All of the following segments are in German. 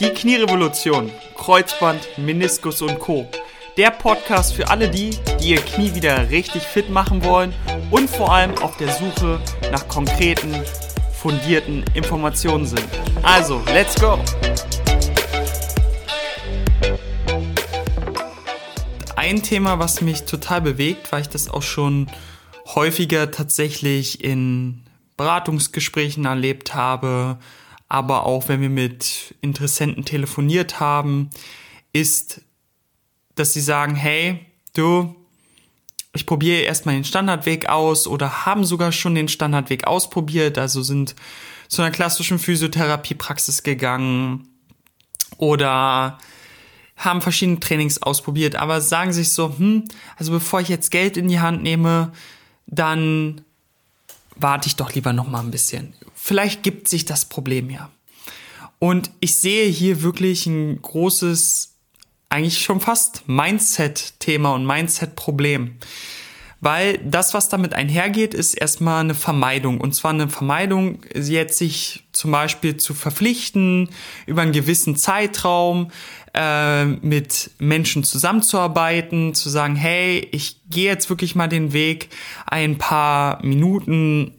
Die Knierevolution, Kreuzband, Meniskus und Co. Der Podcast für alle die, die ihr Knie wieder richtig fit machen wollen und vor allem auf der Suche nach konkreten, fundierten Informationen sind. Also, let's go! Ein Thema, was mich total bewegt, weil ich das auch schon häufiger tatsächlich in Beratungsgesprächen erlebt habe, aber auch wenn wir mit Interessenten telefoniert haben, ist, dass sie sagen, hey, du, ich probiere erstmal den Standardweg aus oder haben sogar schon den Standardweg ausprobiert, also sind zu einer klassischen Physiotherapiepraxis gegangen oder haben verschiedene Trainings ausprobiert, aber sagen sich so, hm, also bevor ich jetzt Geld in die Hand nehme, dann warte ich doch lieber noch mal ein bisschen. Vielleicht gibt sich das Problem ja. Und ich sehe hier wirklich ein großes, eigentlich schon fast Mindset-Thema und Mindset-Problem. Weil das, was damit einhergeht, ist erstmal eine Vermeidung. Und zwar eine Vermeidung, jetzt sich zum Beispiel zu verpflichten, über einen gewissen Zeitraum äh, mit Menschen zusammenzuarbeiten, zu sagen, hey, ich gehe jetzt wirklich mal den Weg, ein paar Minuten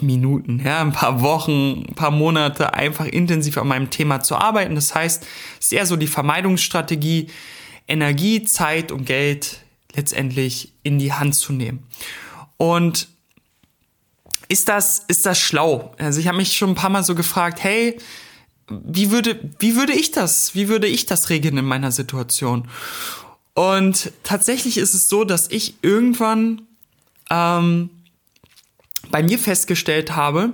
Minuten, ja, ein paar Wochen, ein paar Monate einfach intensiv an meinem Thema zu arbeiten. Das heißt, es ist eher so die Vermeidungsstrategie, Energie, Zeit und Geld letztendlich in die Hand zu nehmen. Und ist das, ist das schlau? Also ich habe mich schon ein paar Mal so gefragt, hey, wie würde, wie würde ich das, wie würde ich das regeln in meiner Situation? Und tatsächlich ist es so, dass ich irgendwann ähm, bei mir festgestellt habe,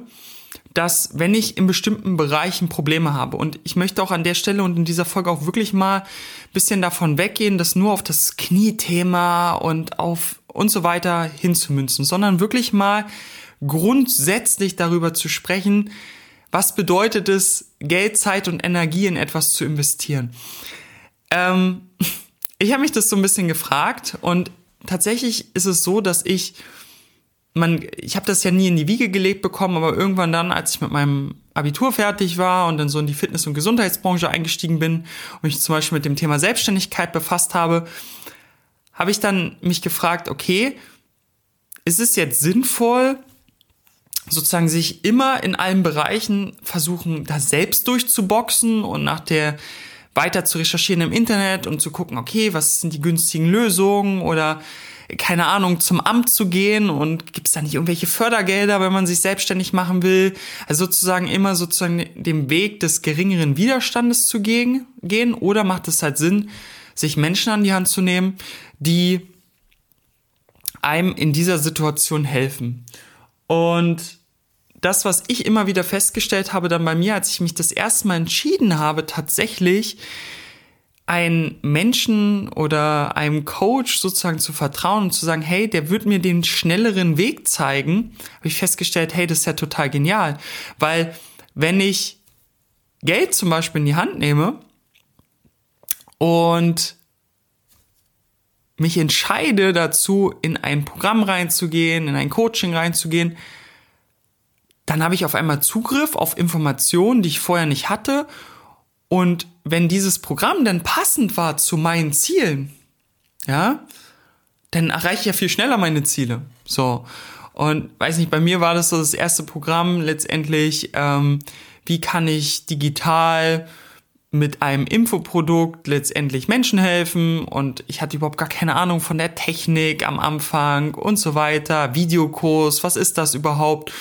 dass wenn ich in bestimmten Bereichen Probleme habe und ich möchte auch an der Stelle und in dieser Folge auch wirklich mal ein bisschen davon weggehen, das nur auf das Kniethema und auf und so weiter hinzumünzen, sondern wirklich mal grundsätzlich darüber zu sprechen, was bedeutet es, Geld, Zeit und Energie in etwas zu investieren. Ähm, ich habe mich das so ein bisschen gefragt und tatsächlich ist es so, dass ich man, ich habe das ja nie in die Wiege gelegt bekommen, aber irgendwann dann, als ich mit meinem Abitur fertig war und dann so in die Fitness- und Gesundheitsbranche eingestiegen bin und mich zum Beispiel mit dem Thema Selbstständigkeit befasst habe, habe ich dann mich gefragt, okay, ist es jetzt sinnvoll, sozusagen sich immer in allen Bereichen versuchen, da selbst durchzuboxen und nach der weiter zu recherchieren im Internet und zu gucken, okay, was sind die günstigen Lösungen oder keine Ahnung, zum Amt zu gehen und gibt es da nicht irgendwelche Fördergelder, wenn man sich selbstständig machen will? Also sozusagen immer sozusagen dem Weg des geringeren Widerstandes zu gehen, gehen oder macht es halt Sinn, sich Menschen an die Hand zu nehmen, die einem in dieser Situation helfen? Und das, was ich immer wieder festgestellt habe dann bei mir, als ich mich das erste Mal entschieden habe, tatsächlich einen Menschen oder einem Coach sozusagen zu vertrauen und zu sagen, hey, der wird mir den schnelleren Weg zeigen, habe ich festgestellt, hey, das ist ja total genial. Weil wenn ich Geld zum Beispiel in die Hand nehme und mich entscheide dazu, in ein Programm reinzugehen, in ein Coaching reinzugehen, dann habe ich auf einmal Zugriff auf Informationen, die ich vorher nicht hatte und wenn dieses Programm dann passend war zu meinen Zielen, ja, dann erreiche ich ja viel schneller meine Ziele. So. Und weiß nicht, bei mir war das so das erste Programm letztendlich, ähm, wie kann ich digital mit einem Infoprodukt letztendlich Menschen helfen und ich hatte überhaupt gar keine Ahnung von der Technik am Anfang und so weiter, Videokurs, was ist das überhaupt?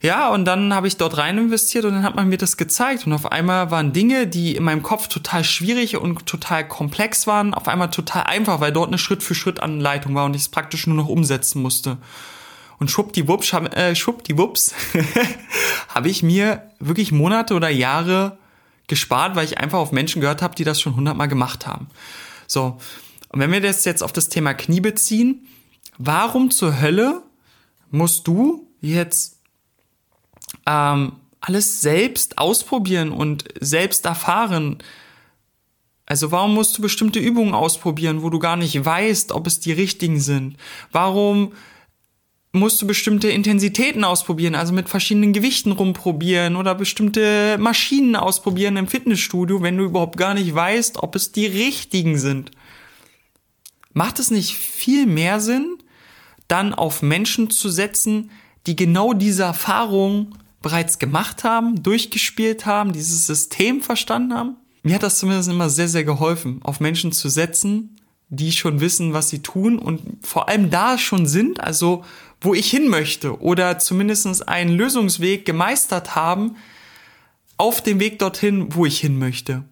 Ja, und dann habe ich dort rein investiert und dann hat man mir das gezeigt. Und auf einmal waren Dinge, die in meinem Kopf total schwierig und total komplex waren, auf einmal total einfach, weil dort eine Schritt-für-Schritt-Anleitung war und ich es praktisch nur noch umsetzen musste. Und schwuppdiwupps, äh, schwuppdiwupps habe ich mir wirklich Monate oder Jahre gespart, weil ich einfach auf Menschen gehört habe, die das schon hundertmal gemacht haben. So, und wenn wir das jetzt auf das Thema Knie beziehen, warum zur Hölle musst du jetzt ähm, alles selbst ausprobieren und selbst erfahren. Also warum musst du bestimmte Übungen ausprobieren, wo du gar nicht weißt, ob es die richtigen sind? Warum musst du bestimmte Intensitäten ausprobieren, also mit verschiedenen Gewichten rumprobieren oder bestimmte Maschinen ausprobieren im Fitnessstudio, wenn du überhaupt gar nicht weißt, ob es die richtigen sind. Macht es nicht viel mehr Sinn, dann auf Menschen zu setzen, die genau diese Erfahrung bereits gemacht haben, durchgespielt haben, dieses System verstanden haben? Mir hat das zumindest immer sehr, sehr geholfen, auf Menschen zu setzen, die schon wissen, was sie tun und vor allem da schon sind, also wo ich hin möchte oder zumindest einen Lösungsweg gemeistert haben auf dem Weg dorthin, wo ich hin möchte.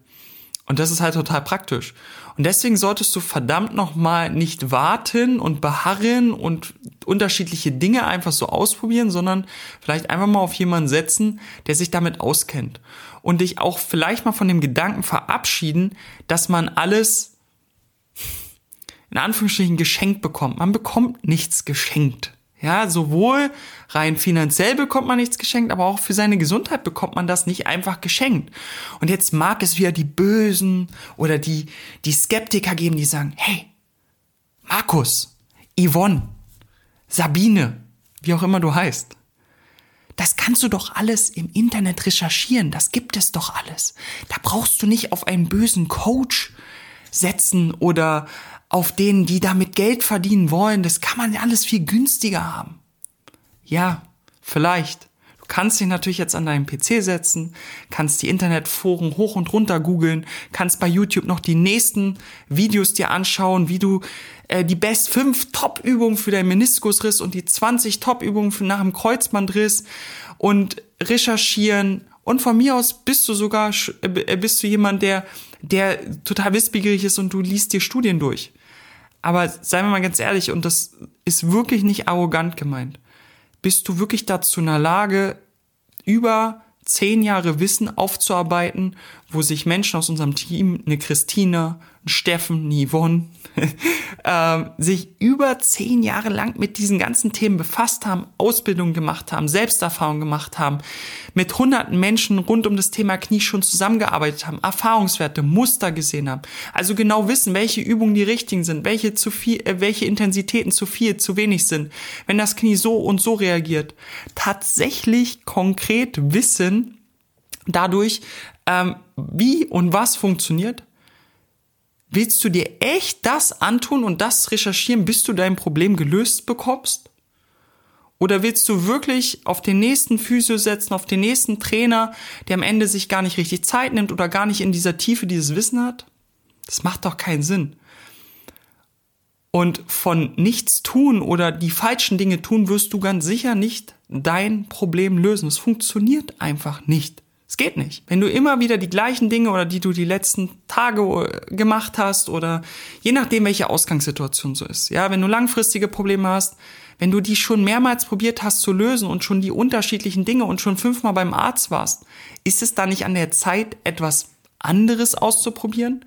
Und das ist halt total praktisch. Und deswegen solltest du verdammt nochmal nicht warten und beharren und unterschiedliche Dinge einfach so ausprobieren, sondern vielleicht einfach mal auf jemanden setzen, der sich damit auskennt. Und dich auch vielleicht mal von dem Gedanken verabschieden, dass man alles in Anführungsstrichen geschenkt bekommt. Man bekommt nichts geschenkt. Ja, sowohl rein finanziell bekommt man nichts geschenkt, aber auch für seine Gesundheit bekommt man das nicht einfach geschenkt. Und jetzt mag es wieder die Bösen oder die, die Skeptiker geben, die sagen, hey, Markus, Yvonne, Sabine, wie auch immer du heißt. Das kannst du doch alles im Internet recherchieren. Das gibt es doch alles. Da brauchst du nicht auf einen bösen Coach setzen oder auf denen, die damit Geld verdienen wollen. Das kann man alles viel günstiger haben. Ja, vielleicht. Kannst dich natürlich jetzt an deinen PC setzen, kannst die Internetforen hoch und runter googeln, kannst bei YouTube noch die nächsten Videos dir anschauen, wie du äh, die best 5 Top-Übungen für deinen Meniskusriss und die 20 Top-Übungen nach dem Kreuzbandriss und recherchieren. Und von mir aus bist du sogar, äh, bist du jemand, der, der total wissbegierig ist und du liest dir Studien durch. Aber seien wir mal ganz ehrlich, und das ist wirklich nicht arrogant gemeint. Bist du wirklich dazu in der Lage, über zehn Jahre Wissen aufzuarbeiten, wo sich Menschen aus unserem Team, eine Christina, ein Steffen, Yvonne, äh, sich über zehn Jahre lang mit diesen ganzen Themen befasst haben, Ausbildung gemacht haben, Selbsterfahrung gemacht haben, mit hunderten Menschen rund um das Thema Knie schon zusammengearbeitet haben, Erfahrungswerte, Muster gesehen haben. Also genau wissen, welche Übungen die richtigen sind, welche zu viel, äh, welche Intensitäten zu viel, zu wenig sind, wenn das Knie so und so reagiert. Tatsächlich konkret wissen, dadurch, ähm, wie und was funktioniert, Willst du dir echt das antun und das recherchieren, bis du dein Problem gelöst bekommst? Oder willst du wirklich auf den nächsten Physio setzen, auf den nächsten Trainer, der am Ende sich gar nicht richtig Zeit nimmt oder gar nicht in dieser Tiefe dieses Wissen hat? Das macht doch keinen Sinn. Und von nichts tun oder die falschen Dinge tun, wirst du ganz sicher nicht dein Problem lösen. Es funktioniert einfach nicht. Es geht nicht. Wenn du immer wieder die gleichen Dinge oder die du die letzten Tage äh, gemacht hast oder je nachdem, welche Ausgangssituation so ist. Ja, wenn du langfristige Probleme hast, wenn du die schon mehrmals probiert hast zu lösen und schon die unterschiedlichen Dinge und schon fünfmal beim Arzt warst, ist es da nicht an der Zeit, etwas anderes auszuprobieren?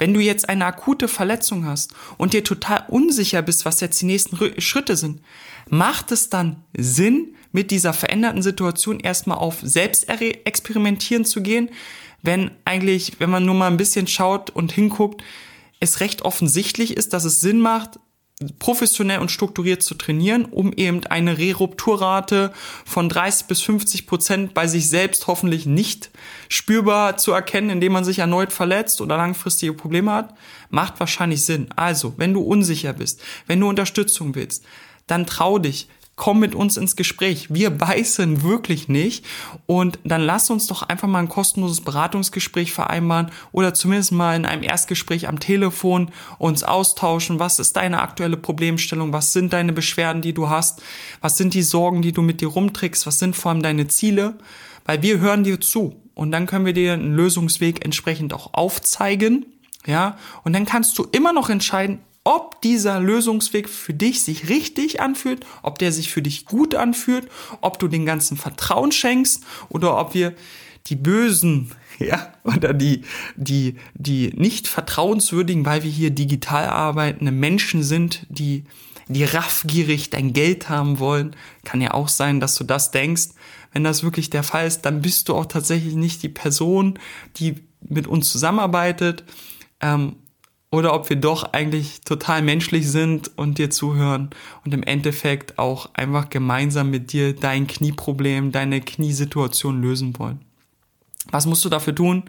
Wenn du jetzt eine akute Verletzung hast und dir total unsicher bist, was jetzt die nächsten Schritte sind, macht es dann Sinn, mit dieser veränderten Situation erstmal auf Selbstexperimentieren zu gehen, wenn eigentlich, wenn man nur mal ein bisschen schaut und hinguckt, es recht offensichtlich ist, dass es Sinn macht, professionell und strukturiert zu trainieren, um eben eine Rerupturrate von 30 bis 50 Prozent bei sich selbst hoffentlich nicht spürbar zu erkennen, indem man sich erneut verletzt oder langfristige Probleme hat, macht wahrscheinlich Sinn. Also, wenn du unsicher bist, wenn du Unterstützung willst, dann trau dich, komm mit uns ins Gespräch. Wir beißen wirklich nicht. Und dann lass uns doch einfach mal ein kostenloses Beratungsgespräch vereinbaren oder zumindest mal in einem Erstgespräch am Telefon uns austauschen. Was ist deine aktuelle Problemstellung? Was sind deine Beschwerden, die du hast? Was sind die Sorgen, die du mit dir rumträgst? Was sind vor allem deine Ziele? Weil wir hören dir zu und dann können wir dir einen Lösungsweg entsprechend auch aufzeigen. Ja, und dann kannst du immer noch entscheiden, ob dieser Lösungsweg für dich sich richtig anfühlt, ob der sich für dich gut anfühlt, ob du den ganzen Vertrauen schenkst oder ob wir die Bösen, ja, oder die, die, die nicht vertrauenswürdigen, weil wir hier digital arbeitende Menschen sind, die, die raffgierig dein Geld haben wollen. Kann ja auch sein, dass du das denkst. Wenn das wirklich der Fall ist, dann bist du auch tatsächlich nicht die Person, die mit uns zusammenarbeitet. Ähm, oder ob wir doch eigentlich total menschlich sind und dir zuhören und im Endeffekt auch einfach gemeinsam mit dir dein Knieproblem, deine Kniesituation lösen wollen. Was musst du dafür tun?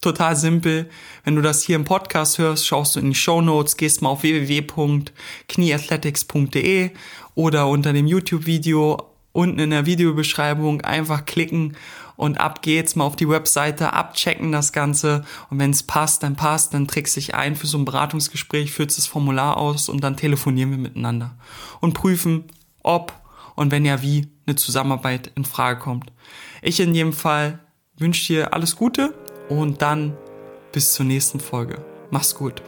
Total simpel. Wenn du das hier im Podcast hörst, schaust du in die Show Notes, gehst mal auf www.knieathletics.de oder unter dem YouTube-Video unten in der Videobeschreibung einfach klicken und ab geht's mal auf die Webseite, abchecken das Ganze und wenn es passt, dann passt, dann trägst dich ein für so ein Beratungsgespräch, führst das Formular aus und dann telefonieren wir miteinander und prüfen, ob und wenn ja wie eine Zusammenarbeit in Frage kommt. Ich in jedem Fall wünsche dir alles Gute und dann bis zur nächsten Folge. Mach's gut.